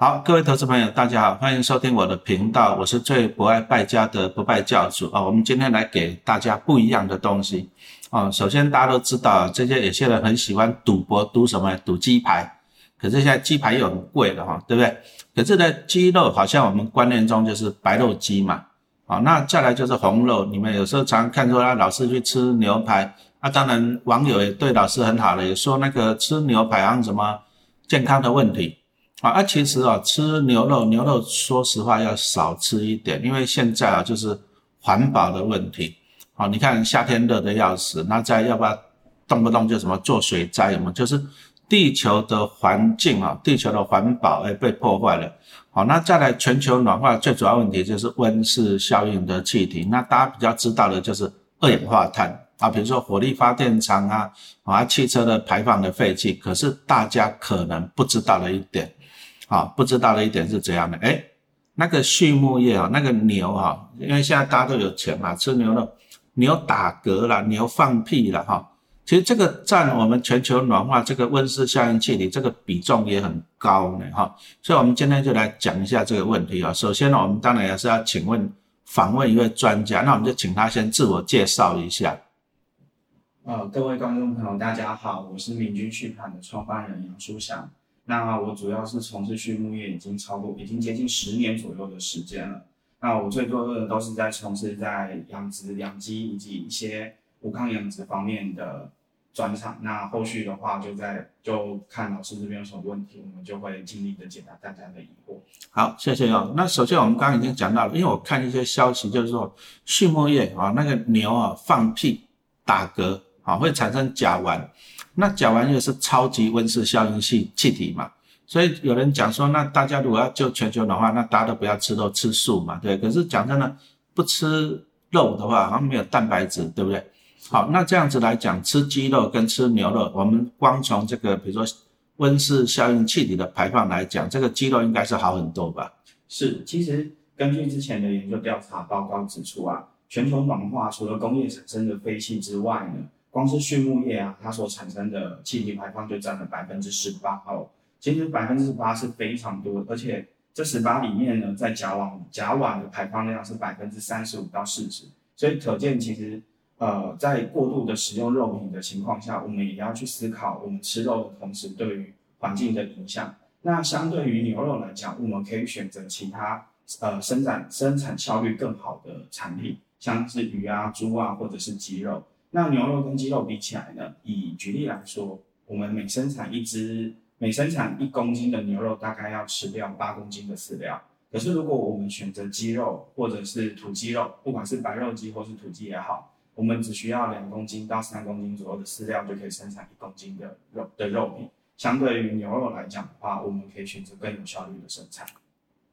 好，各位投资朋友，大家好，欢迎收听我的频道，我是最不爱败家的不败教主啊。我们今天来给大家不一样的东西啊。首先，大家都知道，这些有些人很喜欢赌博，赌什么？赌鸡排。可是现在鸡排又很贵了哈，对不对？可是呢，鸡肉好像我们观念中就是白肉鸡嘛。啊，那再来就是红肉。你们有时候常看出来，老师去吃牛排，啊，当然网友也对老师很好了，也说那个吃牛排好像什么健康的问题。啊，那，其实啊，吃牛肉，牛肉说实话要少吃一点，因为现在啊，就是环保的问题。啊，你看夏天热的要死，那再要不要动不动就什么做水灾，什么就是地球的环境啊，地球的环保哎被破坏了。好，那再来全球暖化最主要问题就是温室效应的气体，那大家比较知道的就是二氧化碳啊，比如说火力发电厂啊，啊，汽车的排放的废气。可是大家可能不知道的一点。啊，不知道的一点是怎样的？哎，那个畜牧业啊，那个牛哈，因为现在大家都有钱嘛，吃牛肉，牛打嗝了，牛放屁了哈。其实这个占我们全球暖化这个温室效应气体这个比重也很高呢哈。所以，我们今天就来讲一下这个问题啊。首先呢，我们当然也是要请问访问一位专家，那我们就请他先自我介绍一下。呃，各位观众朋友，大家好，我是明君畜盘的创办人杨书祥。那我主要是从事畜牧业，已经超过已经接近十年左右的时间了。那我最多的都是在从事在养殖、养鸡以及一些无抗养殖方面的专场。那后续的话，就在就看老师这边有什么问题，我们就会尽力的解答大家的疑惑。好，谢谢哦。那首先我们刚刚已经讲到了，因为我看一些消息，就是说畜牧业啊，那个牛啊放屁、打嗝啊，会产生甲烷。那甲烷又是超级温室效应气气体嘛，所以有人讲说，那大家如果要救全球暖化，那大家都不要吃肉吃素嘛，对。可是讲真的，不吃肉的话，好像没有蛋白质，对不对？好，那这样子来讲，吃鸡肉跟吃牛肉，我们光从这个比如说温室效应气体的排放来讲，这个鸡肉应该是好很多吧？是，其实根据之前的研究调查报告指出啊，全球暖化除了工业产生的废气之外呢。光是畜牧业啊，它所产生的气体排放就占了百分之十八哦。其实百分之八是非常多，而且这十八里面呢，在甲烷甲烷的排放量是百分之三十五到四十，所以可见其实呃，在过度的使用肉品的情况下，我们也要去思考我们吃肉的同时对于环境的影响。那相对于牛肉来讲，我们可以选择其他呃生产生产效率更好的产品，像是鱼啊、猪啊，或者是鸡肉。那牛肉跟鸡肉比起来呢？以举例来说，我们每生产一只，每生产一公斤的牛肉，大概要吃掉八公斤的饲料。可是如果我们选择鸡肉或者是土鸡肉，不管是白肉鸡或是土鸡也好，我们只需要两公斤到三公斤左右的饲料，就可以生产一公斤的肉的肉品。相对于牛肉来讲的话，我们可以选择更有效率的生产。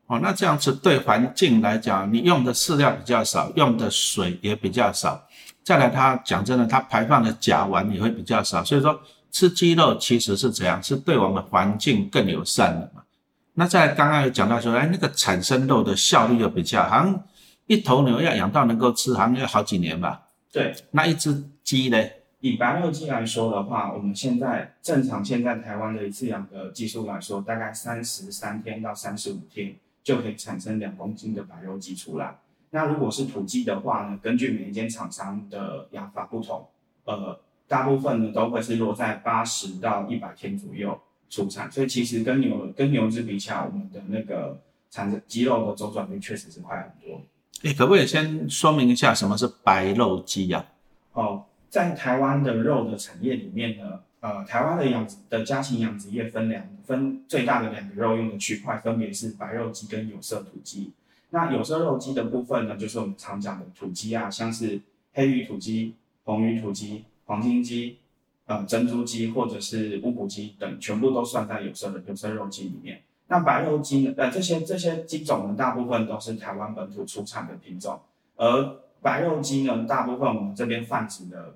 哦，那这样子对环境来讲，你用的饲料比较少，用的水也比较少。再来，它讲真的，它排放的甲烷也会比较少，所以说吃鸡肉其实是怎样，是对我们环境更友善的嘛。那在刚刚有讲到说，哎，那个产生肉的效率又比较，好像一头牛要养到能够吃，好像要好几年吧。对，那一只鸡呢？以白肉鸡来说的话，我们现在正常现在台湾的一次养的技术来说，大概三十三天到三十五天就可以产生两公斤的白肉鸡出来。那如果是土鸡的话呢？根据每一间厂商的养法不同，呃，大部分呢都会是落在八十到一百天左右出产。所以其实跟牛跟牛只比起来，我们的那个产生鸡肉的周转率确实是快很多。哎，可不可以先说明一下什么是白肉鸡呀？哦，在台湾的肉的产业里面呢，呃，台湾的养殖的家禽养殖业分两分最大的两个肉用的区块，分别是白肉鸡跟有色土鸡。那有色肉鸡的部分呢，就是我们常讲的土鸡啊，像是黑羽土鸡、红羽土鸡、黄金鸡、呃珍珠鸡或者是乌骨鸡等，全部都算在有色的有色肉鸡里面。那白肉鸡呢？呃，这些这些鸡种呢，大部分都是台湾本土出产的品种，而白肉鸡呢，大部分我们这边泛指的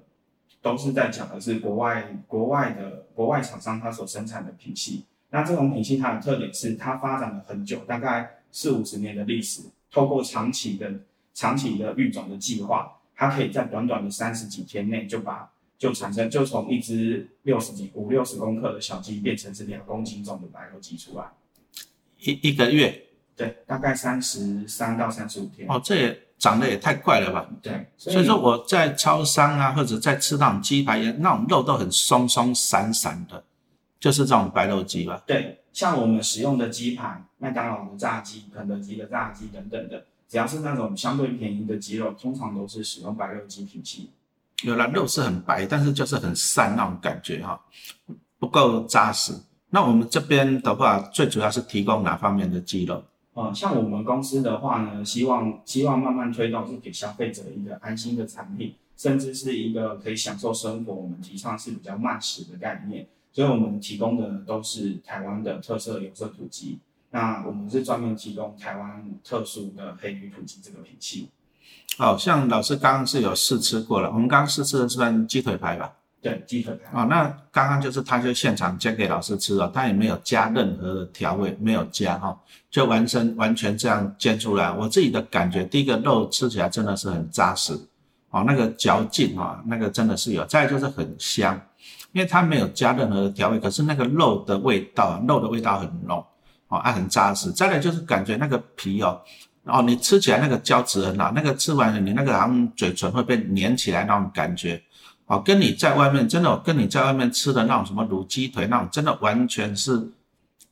都是在讲的是国外国外的国外厂商它所生产的品系。那这种品系它的特点是它发展了很久，大概。四五十年的历史，透过长期的、长期的育种的计划，它可以在短短的三十几天内就把就产生就从一只六十几五六十公克的小鸡变成是两公斤重的白肉鸡出来。一一个月对，大概三十三到三十五天。哦，这也长得也太快了吧？对，所以说我在超商啊，或者在吃那种鸡排，那种肉都很松松散散的，就是这种白肉鸡吧？对，像我们使用的鸡排，麦当劳的炸鸡、肯德基的炸鸡等等的，只要是那种相对便宜的鸡肉，通常都是使用白肉鸡品系。有了肉是很白，但是就是很散那种感觉哈，不够扎实。那我们这边的话，最主要是提供哪方面的鸡肉？呃，像我们公司的话呢，希望希望慢慢推动是给消费者一个安心的产品，甚至是一个可以享受生活。我们提倡是比较慢食的概念，所以我们提供的都是台湾的特色有色土鸡。那我们是专门提供台湾特殊的黑鱼土鸡这个品系。好像老师刚刚是有试吃过了，我们刚刚试吃的是算鸡腿排吧？对，鸡腿排。哦，那刚刚就是他就现场煎给老师吃了，他也没有加任何的调味，没有加哈，就完全完全这样煎出来。我自己的感觉，第一个肉吃起来真的是很扎实，哦，那个嚼劲啊，那个真的是有。再就是很香，因为它没有加任何的调味，可是那个肉的味道，肉的味道很浓，哦，啊，很扎实。再来就是感觉那个皮哦。哦，你吃起来那个胶质很好，那个吃完了你那个好像嘴唇会被粘起来那种感觉，哦，跟你在外面真的跟你在外面吃的那种什么卤鸡腿那种真的完全是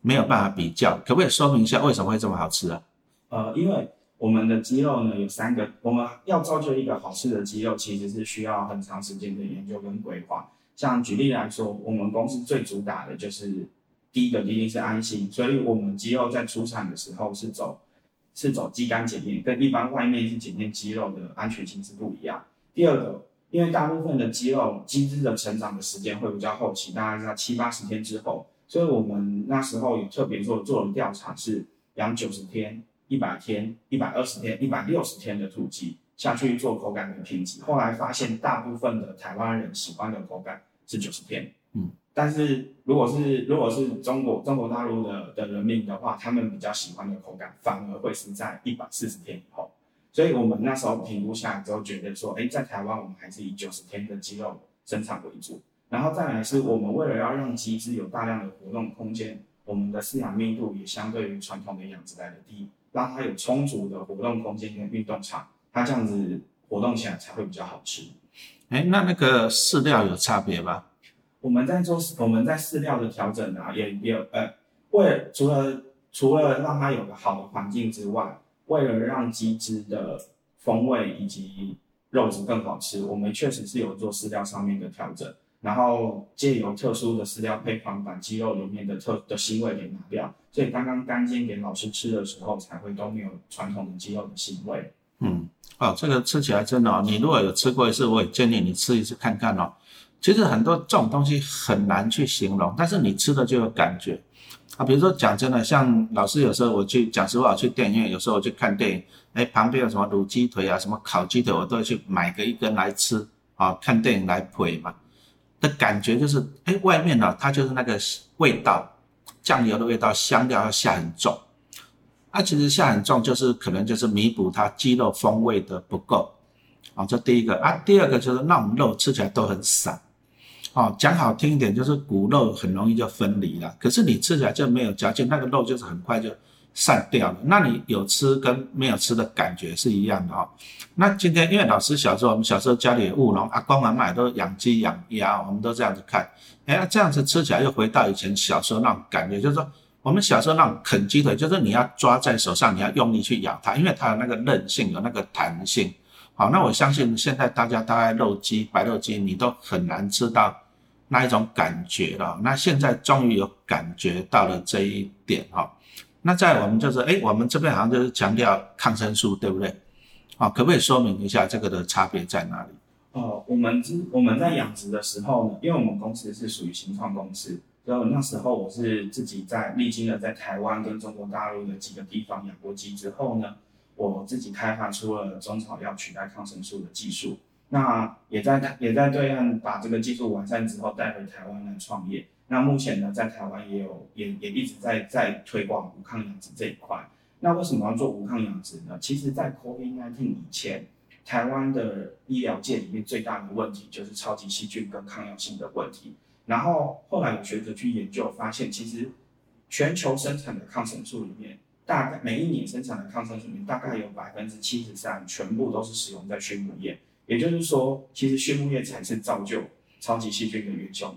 没有办法比较，可不可以说明一下为什么会这么好吃啊？呃，因为我们的鸡肉呢有三个，我们要造就一个好吃的鸡肉，其实是需要很长时间的研究跟规划。像举例来说，我们公司最主打的就是第一个一定是安心，所以我们鸡肉在出产的时候是走。是走肌酐检验，跟一般外面是检验肌肉的安全性是不一样。第二个，因为大部分的肌肉肌质的成长的时间会比较后期，大概在七八十天之后，所以我们那时候也特别做做了调查，是养九十天、一百天、一百二十天、一百六十天的土鸡下去做口感的品质。后来发现，大部分的台湾人喜欢的口感是九十天。嗯。但是如果是如果是中国中国大陆的的人民的话，他们比较喜欢的口感反而会是在一百四十天以后。所以我们那时候评估下来之后，觉得说，哎，在台湾我们还是以九十天的鸡肉生产为主。然后再来是我们为了要让鸡只有大量的活动空间，我们的饲养密度也相对于传统的养殖来的低，让它有充足的活动空间跟运动场，它这样子活动起来才会比较好吃。哎，那那个饲料有差别吗？我们在做我们在饲料的调整啊，也也呃，为了除了除了让它有个好的环境之外，为了让鸡汁的风味以及肉质更好吃，我们确实是有做饲料上面的调整，然后借由特殊的饲料配方把鸡肉里面的特的腥味给拿掉，所以刚刚干煎给老师吃的时候才会都没有传统的鸡肉的腥味。嗯，哦，这个吃起来真的哦，你如果有吃过一次，我也建议你吃一次看看哦。其实很多这种东西很难去形容，但是你吃的就有感觉啊。比如说讲真的，像老师有时候我去讲实话我，去电影院有时候我去看电影，哎，旁边有什么卤鸡腿啊，什么烤鸡腿，我都会去买个一根来吃啊。看电影来陪嘛，的感觉就是，哎，外面呢它就是那个味道，酱油的味道，香料要下很重，啊，其实下很重就是可能就是弥补它鸡肉风味的不够啊。这第一个啊，第二个就是那种肉吃起来都很散。哦，讲好听一点就是骨肉很容易就分离了，可是你吃起来就没有嚼劲，那个肉就是很快就散掉了。那你有吃跟没有吃的感觉是一样的哦。那今天因为老师小时候，我们小时候家里务农，阿公阿妈都养鸡养鸭，我们都这样子看，哎，这样子吃起来又回到以前小时候那种感觉，就是说我们小时候那种啃鸡腿，就是你要抓在手上，你要用力去咬它，因为它有那个韧性，有那个弹性。好，那我相信现在大家大概肉鸡、白肉鸡，你都很难吃到。那一种感觉了，那现在终于有感觉到了这一点哈。那在我们就是，哎，我们这边好像就是强调抗生素，对不对？啊，可不可以说明一下这个的差别在哪里？哦，我们我们在养殖的时候呢，因为我们公司是属于新创公司，所以那时候我是自己在历经了在台湾跟中国大陆的几个地方养过鸡之后呢，我自己开发出了中草药取代抗生素的技术。那也在也在对岸把这个技术完善之后带回台湾来创业。那目前呢，在台湾也有也也一直在在推广无抗养殖这一块。那为什么要做无抗养殖呢？其实，在 COVID-19 以前，台湾的医疗界里面最大的问题就是超级细菌跟抗药性的问题。然后后来有学者去研究，发现其实全球生产的抗生素里面，大概每一年生产的抗生素里面，大概有百分之七十三全部都是使用在畜牧业。也就是说，其实畜牧业才是造就超级细菌的元凶，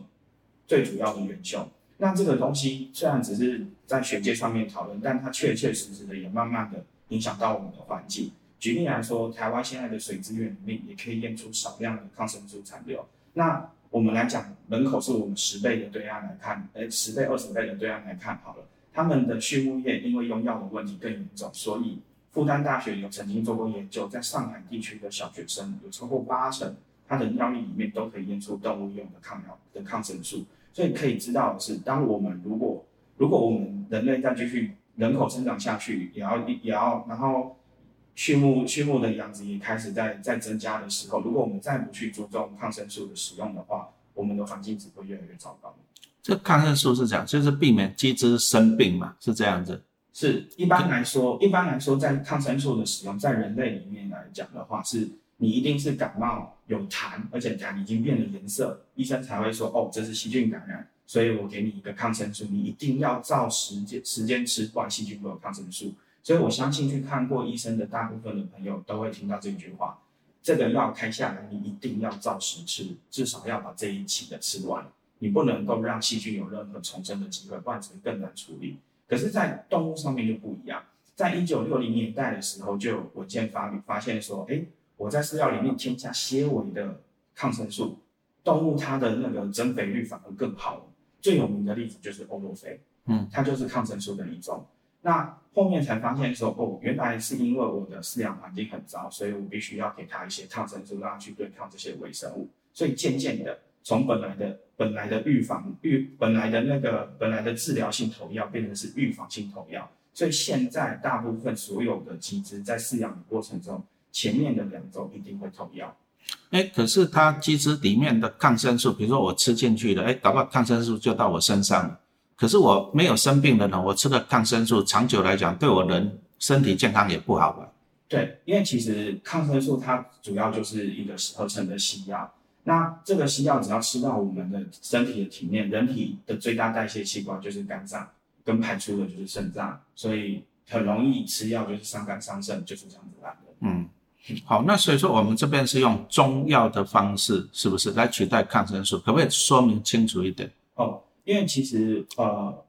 最主要的元凶。那这个东西虽然只是在学界上面讨论，但它确确实实的也慢慢的影响到我们的环境。举例来说，台湾现在的水资源里面也可以验出少量的抗生素残留。那我们来讲，人口是我们十倍的对岸来看，哎，十倍、二十倍的对岸来看好了，他们的畜牧业因为用药的问题更严重，所以复旦大学有曾经做过研究，在上海地区的小学生有超过八成，他的尿液里面都可以验出动物用的抗药的抗生素。所以可以知道的是，当我们如果如果我们人类再继续人口增长下去，也要也要，然后畜牧畜牧的养殖也开始在在增加的时候，如果我们再不去注重抗生素的使用的话，我们的环境只会越来越糟糕。这抗生素是讲，就是避免鸡只生病嘛，是这样子。是一般来说，一般来说，在抗生素的使用在人类里面来讲的话是。你一定是感冒有痰，而且痰已经变了颜色，医生才会说哦，这是细菌感染，所以我给你一个抗生素，你一定要照时间时间吃，不然细菌会有抗生素。所以我相信去看过医生的大部分的朋友都会听到这句话：这个药开下来，你一定要照时吃，至少要把这一期的吃完，你不能够让细菌有任何重生的机会，不然只会更难处理。可是，在动物上面就不一样，在一九六零年代的时候，就有文件发发现说，哎。我在饲料里面添加纤维的抗生素，动物它的那个增肥率反而更好。最有名的例子就是欧洛菲，嗯，它就是抗生素的一种。那后面才发现说，哦，原来是因为我的饲养环境很糟，所以我必须要给它一些抗生素，让它去对抗这些微生物。所以渐渐的，从本来的本来的预防预本来的那个本来的治疗性投药，变成是预防性投药。所以现在大部分所有的鸡只在饲养的过程中。前面的两周一定会投药，哎，可是它鸡只里面的抗生素，比如说我吃进去了，哎，搞不好抗生素就到我身上了。可是我没有生病的呢，我吃的抗生素长久来讲对我人身体健康也不好吧？对，因为其实抗生素它主要就是一个合成的西药，那这个西药只要吃到我们的身体的体内，人体的最大代谢器官就是肝脏，跟排出的就是肾脏，所以很容易吃药就是伤肝伤肾，就是这样子来的。嗯。好，那所以说我们这边是用中药的方式，是不是来取代抗生素？可不可以说明清楚一点？哦，因为其实呃，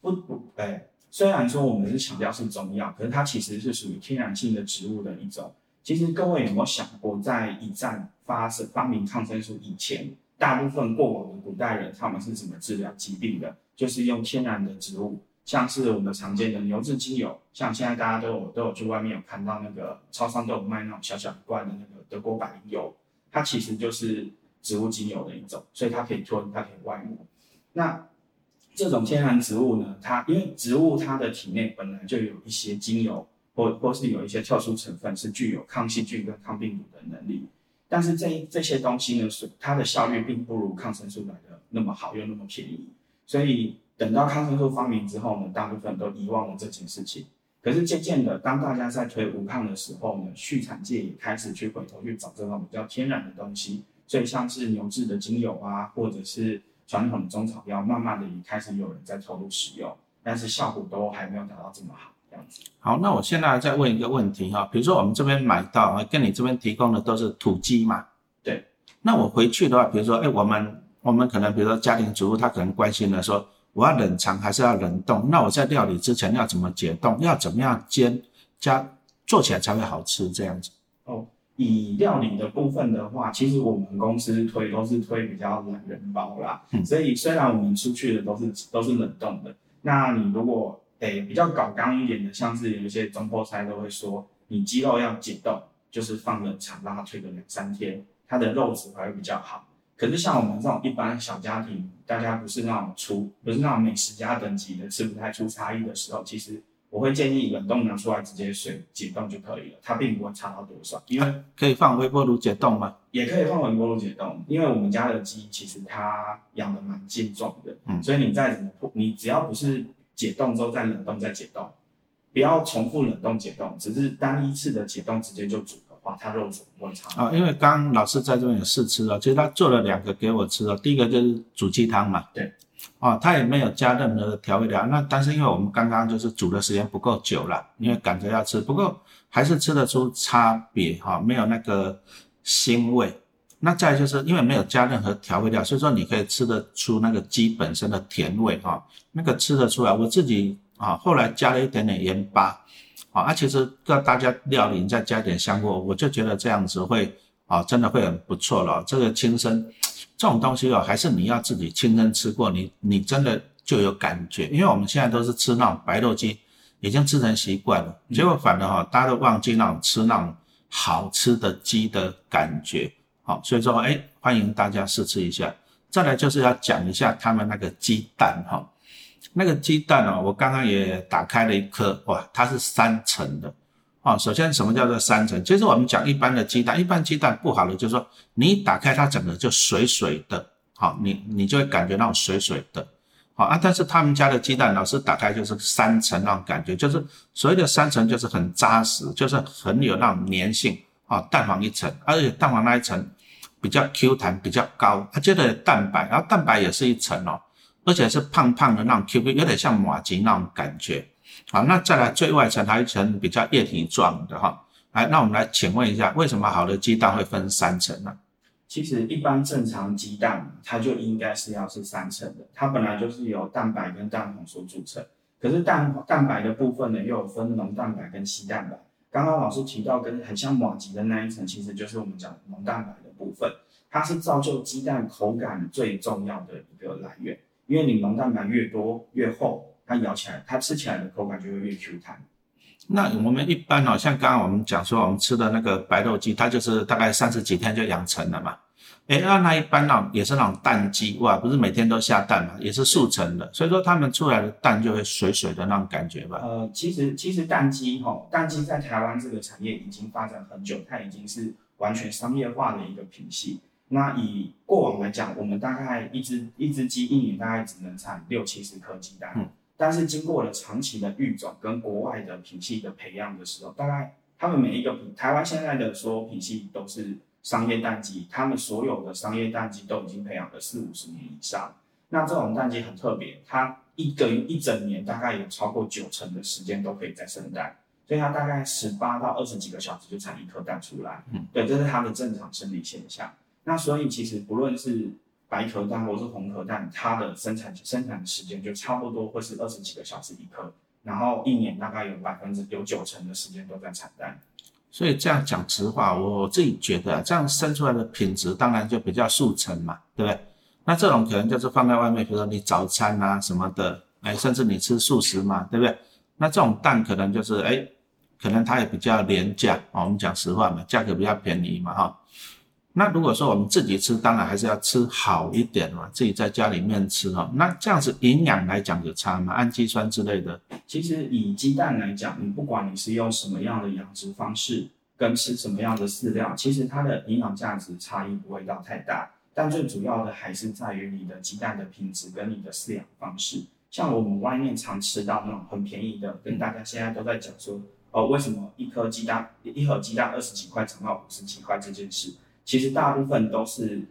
不不，哎，虽然说我们是强调是中药，可是它其实是属于天然性的植物的一种。其实各位有没有想过，在一战发生发明抗生素以前，大部分过往的古代人他们是怎么治疗疾病的？就是用天然的植物。像是我们常见的牛至精油，像现在大家都有都有去外面有看到那个超商都有卖那种小小罐的那个德国百灵油，它其实就是植物精油的一种，所以它可以吞，它可以外抹。那这种天然植物呢，它因为植物它的体内本来就有一些精油，或或是有一些特殊成分是具有抗细菌跟抗病毒的能力，但是这这些东西呢，是它的效率并不如抗生素来的那么好，又那么便宜，所以。等到抗生素发明之后呢，大部分都遗忘了这件事情。可是渐渐的，当大家在推无抗的时候呢，畜产界也开始去回头去找这种比较天然的东西。所以像是牛制的精油啊，或者是传统的中草药，慢慢的也开始有人在投入使用，但是效果都还没有达到这么好这样子。好，那我现在再问一个问题哈，比如说我们这边买到啊，跟你这边提供的都是土鸡嘛？对。那我回去的话，比如说，哎，我们我们可能比如说家庭主妇，她可能关心的说。我要冷藏还是要冷冻？那我在料理之前要怎么解冻？要怎么样煎加做起来才会好吃？这样子哦。以料理的部分的话，其实我们公司推都是推比较懒人包啦。嗯。所以虽然我们出去的都是都是冷冻的，那你如果诶比较搞刚一点的，像是有一些中破菜都会说，你鸡肉要解冻，就是放冷藏让它推个两三天，它的肉质还会比较好。可是像我们这种一般小家庭，大家不是那种厨不是那种美食家等级的，吃不太出差异的时候，其实我会建议冷冻拿出来直接水解冻就可以了，它并不会差到多少。因为可以放微波炉解冻吗？也可以放微波炉解冻，因为我们家的鸡其实它养的蛮健壮的，嗯，所以你再怎么你只要不是解冻之后再冷冻再解冻，不要重复冷冻解冻，只是单一次的解冻直接就煮。的话，它肉质不会差啊！因为刚老师在这边有试吃了，其实他做了两个给我吃了。第一个就是煮鸡汤嘛，对。哦，它也没有加任何的调味料。那但是因为我们刚刚就是煮的时间不够久了，因为赶着要吃，不过还是吃得出差别哈，没有那个腥味。那再就是因为没有加任何调味料，所以说你可以吃得出那个鸡本身的甜味哈，那个吃得出来。我自己啊后来加了一点点盐巴，啊，其实各大家料理再加点香锅，我就觉得这样子会啊真的会很不错了。这个亲生。这种东西哦，还是你要自己亲身吃过，你你真的就有感觉。因为我们现在都是吃那种白肉鸡，已经吃成习惯了，结果反而哈，大家都忘记那种吃那种好吃的鸡的感觉。好，所以说哎，欢迎大家试吃一下。再来就是要讲一下他们那个鸡蛋哈，那个鸡蛋哦，我刚刚也打开了一颗，哇，它是三层的。啊，首先什么叫做三层？其实我们讲一般的鸡蛋，一般鸡蛋不好的就是说，你打开它整个就水水的，好，你你就会感觉那种水水的，好啊。但是他们家的鸡蛋，老是打开就是三层那种感觉，就是所谓的三层就是很扎实，就是很有那种粘性啊。蛋黄一层，而且蛋黄那一层比较 Q 弹，比较高，它接着蛋白，然后蛋白也是一层哦，而且是胖胖的那种 Q Q，有点像马吉那种感觉。好，那再来最外层还有一层比较液体状的哈，来，那我们来请问一下，为什么好的鸡蛋会分三层呢？其实一般正常鸡蛋它就应该是要是三层的，它本来就是由蛋白跟蛋黄所组成。可是蛋蛋白的部分呢，又有分浓蛋白跟稀蛋白。刚刚老师提到跟很像马吉的那一层，其实就是我们讲浓蛋白的部分，它是造就鸡蛋口感最重要的一个来源，因为你浓蛋白越多越厚。它咬起来，它吃起来的口感就会越 Q 弹。那我们一般哦，像刚刚我们讲说，我们吃的那个白肉鸡，它就是大概三十几天就养成了嘛。哎，那那一般那种也是那种蛋鸡哇，不是每天都下蛋嘛，也是速成的，所以说它们出来的蛋就会水水的那种感觉吧。呃，其实其实蛋鸡哈，蛋鸡在台湾这个产业已经发展很久，它已经是完全商业化的一个品系。那以过往来讲，我们大概一只一只鸡一年大概只能产六七十颗鸡蛋。但是经过了长期的育种跟国外的品系的培养的时候，大概他们每一个品，台湾现在的所有品系都是商业蛋鸡，他们所有的商业蛋鸡都已经培养了四五十年以上。那这种蛋鸡很特别，它一个一整年大概有超过九成的时间都可以在生蛋，所以它大概十八到二十几个小时就产一颗蛋出来。嗯，对，这是它的正常生理现象。那所以其实不论是白壳蛋或是红壳蛋，它的生产生产时间就差不多会是二十几个小时一颗，然后一年大概有百分之有九成的时间都在产蛋。所以这样讲实话，我自己觉得这样生出来的品质当然就比较速成嘛，对不对？那这种可能就是放在外面，比如说你早餐啊什么的，哎，甚至你吃素食嘛，对不对？那这种蛋可能就是哎，可能它也比较廉价啊。我们讲实话嘛，价格比较便宜嘛，哈。那如果说我们自己吃，当然还是要吃好一点嘛，自己在家里面吃哈。那这样子营养来讲有差吗？氨基酸之类的？其实以鸡蛋来讲，你不管你是用什么样的养殖方式，跟吃什么样的饲料，其实它的营养价值差异不会到太大。但最主要的还是在于你的鸡蛋的品质跟你的饲养方式。像我们外面常吃到那种很便宜的，跟大家现在都在讲说，哦，为什么一颗鸡蛋一盒鸡蛋二十几块涨到五十几块这件事？其实大部分都是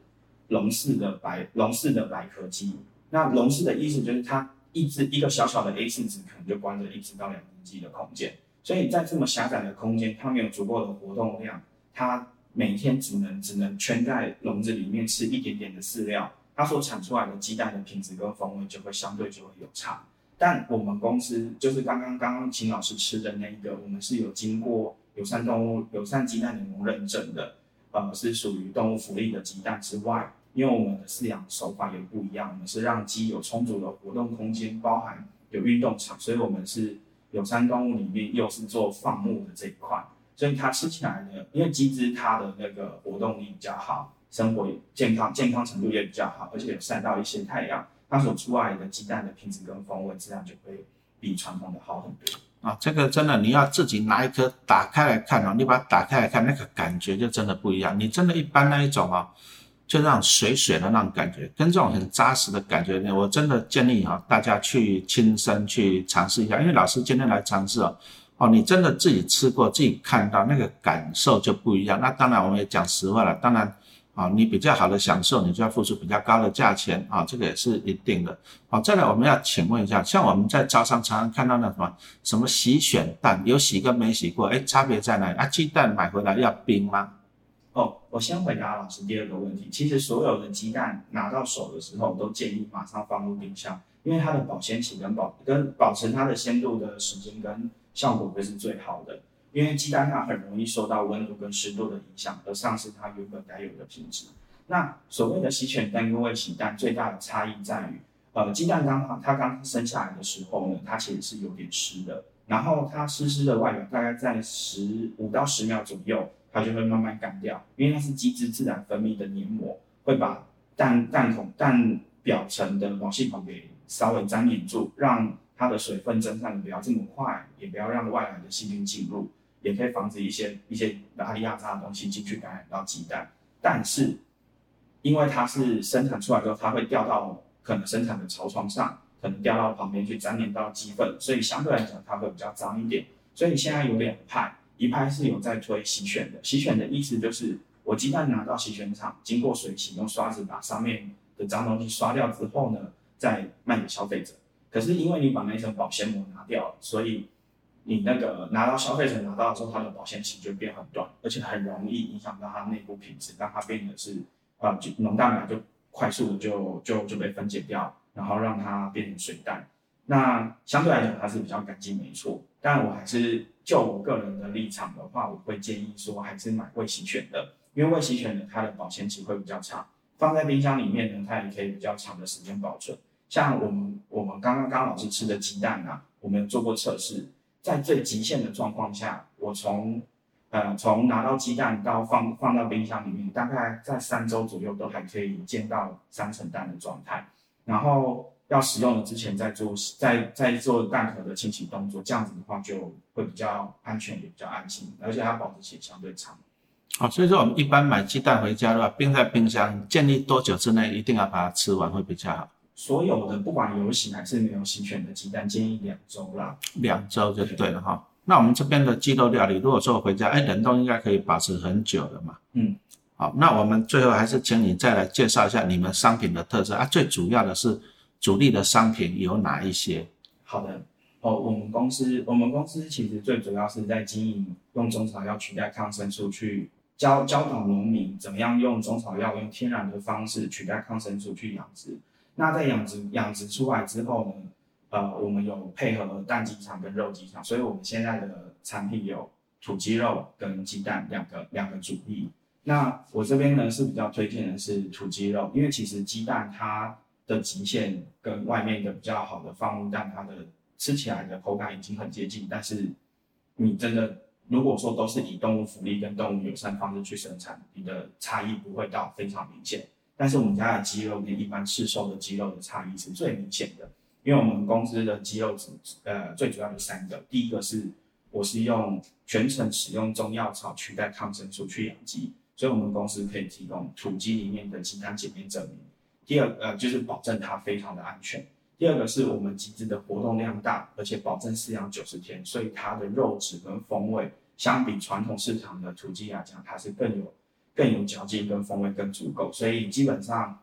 笼式的白笼式的白壳鸡。那笼式的意思就是它一只一个小小的 A 四纸可能就关着一只到两只鸡的空间，所以在这么狭窄的空间，它没有足够的活动量，它每天只能只能圈在笼子里面吃一点点的饲料，它所产出来的鸡蛋的品质跟风味就会相对就会有差。但我们公司就是刚刚刚刚秦老师吃的那一个，我们是有经过友善动物友善鸡蛋联盟认证的。呃，是属于动物福利的鸡蛋之外，因为我们的饲养手法也不一样，我们是让鸡有充足的活动空间，包含有运动场，所以我们是有山动物里面又是做放牧的这一块，所以它吃起来呢，因为鸡只它的那个活动力比较好，生活健康健康程度也比较好，而且有晒到一些太阳，它所出来的鸡蛋的品质跟风味自然就会比传统的好很多。啊，这个真的你要自己拿一颗打开来看哦，你把它打开来看，那个感觉就真的不一样。你真的一般那一种啊，就那种水水的那种感觉，跟这种很扎实的感觉，我真的建议哈大家去亲身去尝试一下。因为老师今天来尝试哦，哦，你真的自己吃过，自己看到那个感受就不一样。那当然我们也讲实话了，当然啊，你比较好的享受，你就要付出比较高的价钱啊，这个也是一定的。好，再来我们要请问一下，像我们在招商常常看到那什么什么洗选蛋，有洗跟没洗过，哎，差别在哪里啊？鸡蛋买回来要冰吗？哦，我先回答老师第二个问题。其实所有的鸡蛋拿到手的时候，都建议马上放入冰箱，因为它的保鲜期跟保跟保持它的鲜度的时间跟效果会是最好的。因为鸡蛋它很容易受到温度跟湿度的影响，而丧失它原本该有的品质。那所谓的洗犬蛋跟未洗蛋最大的差异在于，呃，鸡蛋刚好它刚生下来的时候呢，它其实是有点湿的，然后它湿湿的外表大概在十五到十秒左右。它就会慢慢干掉，因为它是鸡汁自然分泌的黏膜，会把蛋蛋孔蛋表层的毛细孔给稍微粘黏住，让它的水分蒸散的不要这么快，也不要让外来的细菌进入，也可以防止一些一些拉里亚渣的东西进去感染到鸡蛋。但是，因为它是生产出来之后，它会掉到可能生产的槽床上，可能掉到旁边去粘连到鸡粪，所以相对来讲它会比较脏一点。所以现在有两派。一派是有在推洗选的，洗选的意思就是我鸡蛋拿到洗选厂，经过水洗，用刷子把上面的脏东西刷掉之后呢，再卖给消费者。可是因为你把那层保鲜膜拿掉了，所以你那个拿到消费者拿到之后，它的保鲜期就变很短，而且很容易影响到它内部品质，让它变得是啊，就浓蛋白就快速的就就就被分解掉，然后让它变成水蛋。那相对来讲它是比较干净没错，但我还是。就我个人的立场的话，我会建议说还是买未洗选的，因为未洗选的它的保鲜期会比较长，放在冰箱里面呢，它也可以比较长的时间保存。像我们我们刚刚刚老师吃的鸡蛋啊，我们做过测试，在最极限的状况下，我从呃从拿到鸡蛋到放放到冰箱里面，大概在三周左右都还可以见到三层蛋的状态，然后。要使用的之前再做再再做蛋壳的清洗动作，这样子的话就会比较安全也比较安心，而且它保质期相对长。好，所以说我们一般买鸡蛋回家的话，冰在冰箱，建议多久之内一定要把它吃完会比较好。所有的不管有洗还是没有洗选的鸡蛋，建议两周啦。两周就对了哈。那我们这边的鸡肉料理，如果说回家，哎，冷冻应该可以保持很久的嘛。嗯。好，那我们最后还是请你再来介绍一下你们商品的特色啊，最主要的是。主力的商品有哪一些？好的哦，我们公司我们公司其实最主要是在经营用中草药取代抗生素，去教教导农民怎么样用中草药用天然的方式取代抗生素去养殖。那在养殖养殖出来之后呢，呃，我们有配合蛋鸡场跟肉鸡场，所以我们现在的产品有土鸡肉跟鸡蛋两个两个主力。那我这边呢是比较推荐的是土鸡肉，因为其实鸡蛋它。的极限跟外面的比较好的放入蛋，它的吃起来的口感已经很接近。但是你真的如果说都是以动物福利跟动物友善方式去生产，你的差异不会到非常明显。但是我们家的鸡肉跟一般市售的鸡肉的差异是最明显的，因为我们公司的鸡肉只呃最主要的三个，第一个是我是用全程使用中药草取代抗生素去养鸡，所以我们公司可以提供土鸡里面的鸡蛋检验证明。第二，呃，就是保证它非常的安全。第二个是我们鸡只的活动量大，而且保证饲养九十天，所以它的肉质跟风味相比传统市场的土鸡来讲，它是更有更有嚼劲，跟风味更足够。所以基本上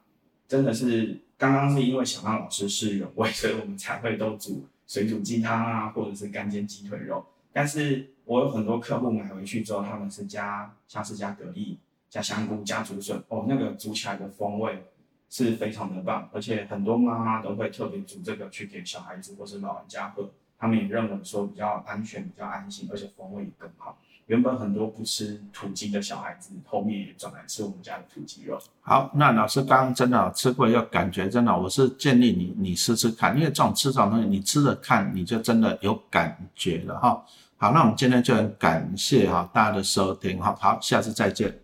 真的是刚刚是因为想让老师试原味，所以我们才会都煮水煮鸡汤啊，或者是干煎鸡腿肉。但是我有很多客户买回去之后，他们是加像是加蛤蜊、加香菇、加竹笋，哦，那个煮起来的风味。是非常的棒，而且很多妈妈都会特别煮这个去给小孩子或是老人家喝，他们也认为说比较安全、比较安心，而且风味也更好。原本很多不吃土鸡的小孩子，后面也转来吃我们家的土鸡肉。好，那老师刚刚真的吃过，要感觉真的，我是建议你你试试看，因为这种吃这种东西，你吃着看，你就真的有感觉了哈。好，那我们今天就很感谢哈大家的收听哈，好，下次再见。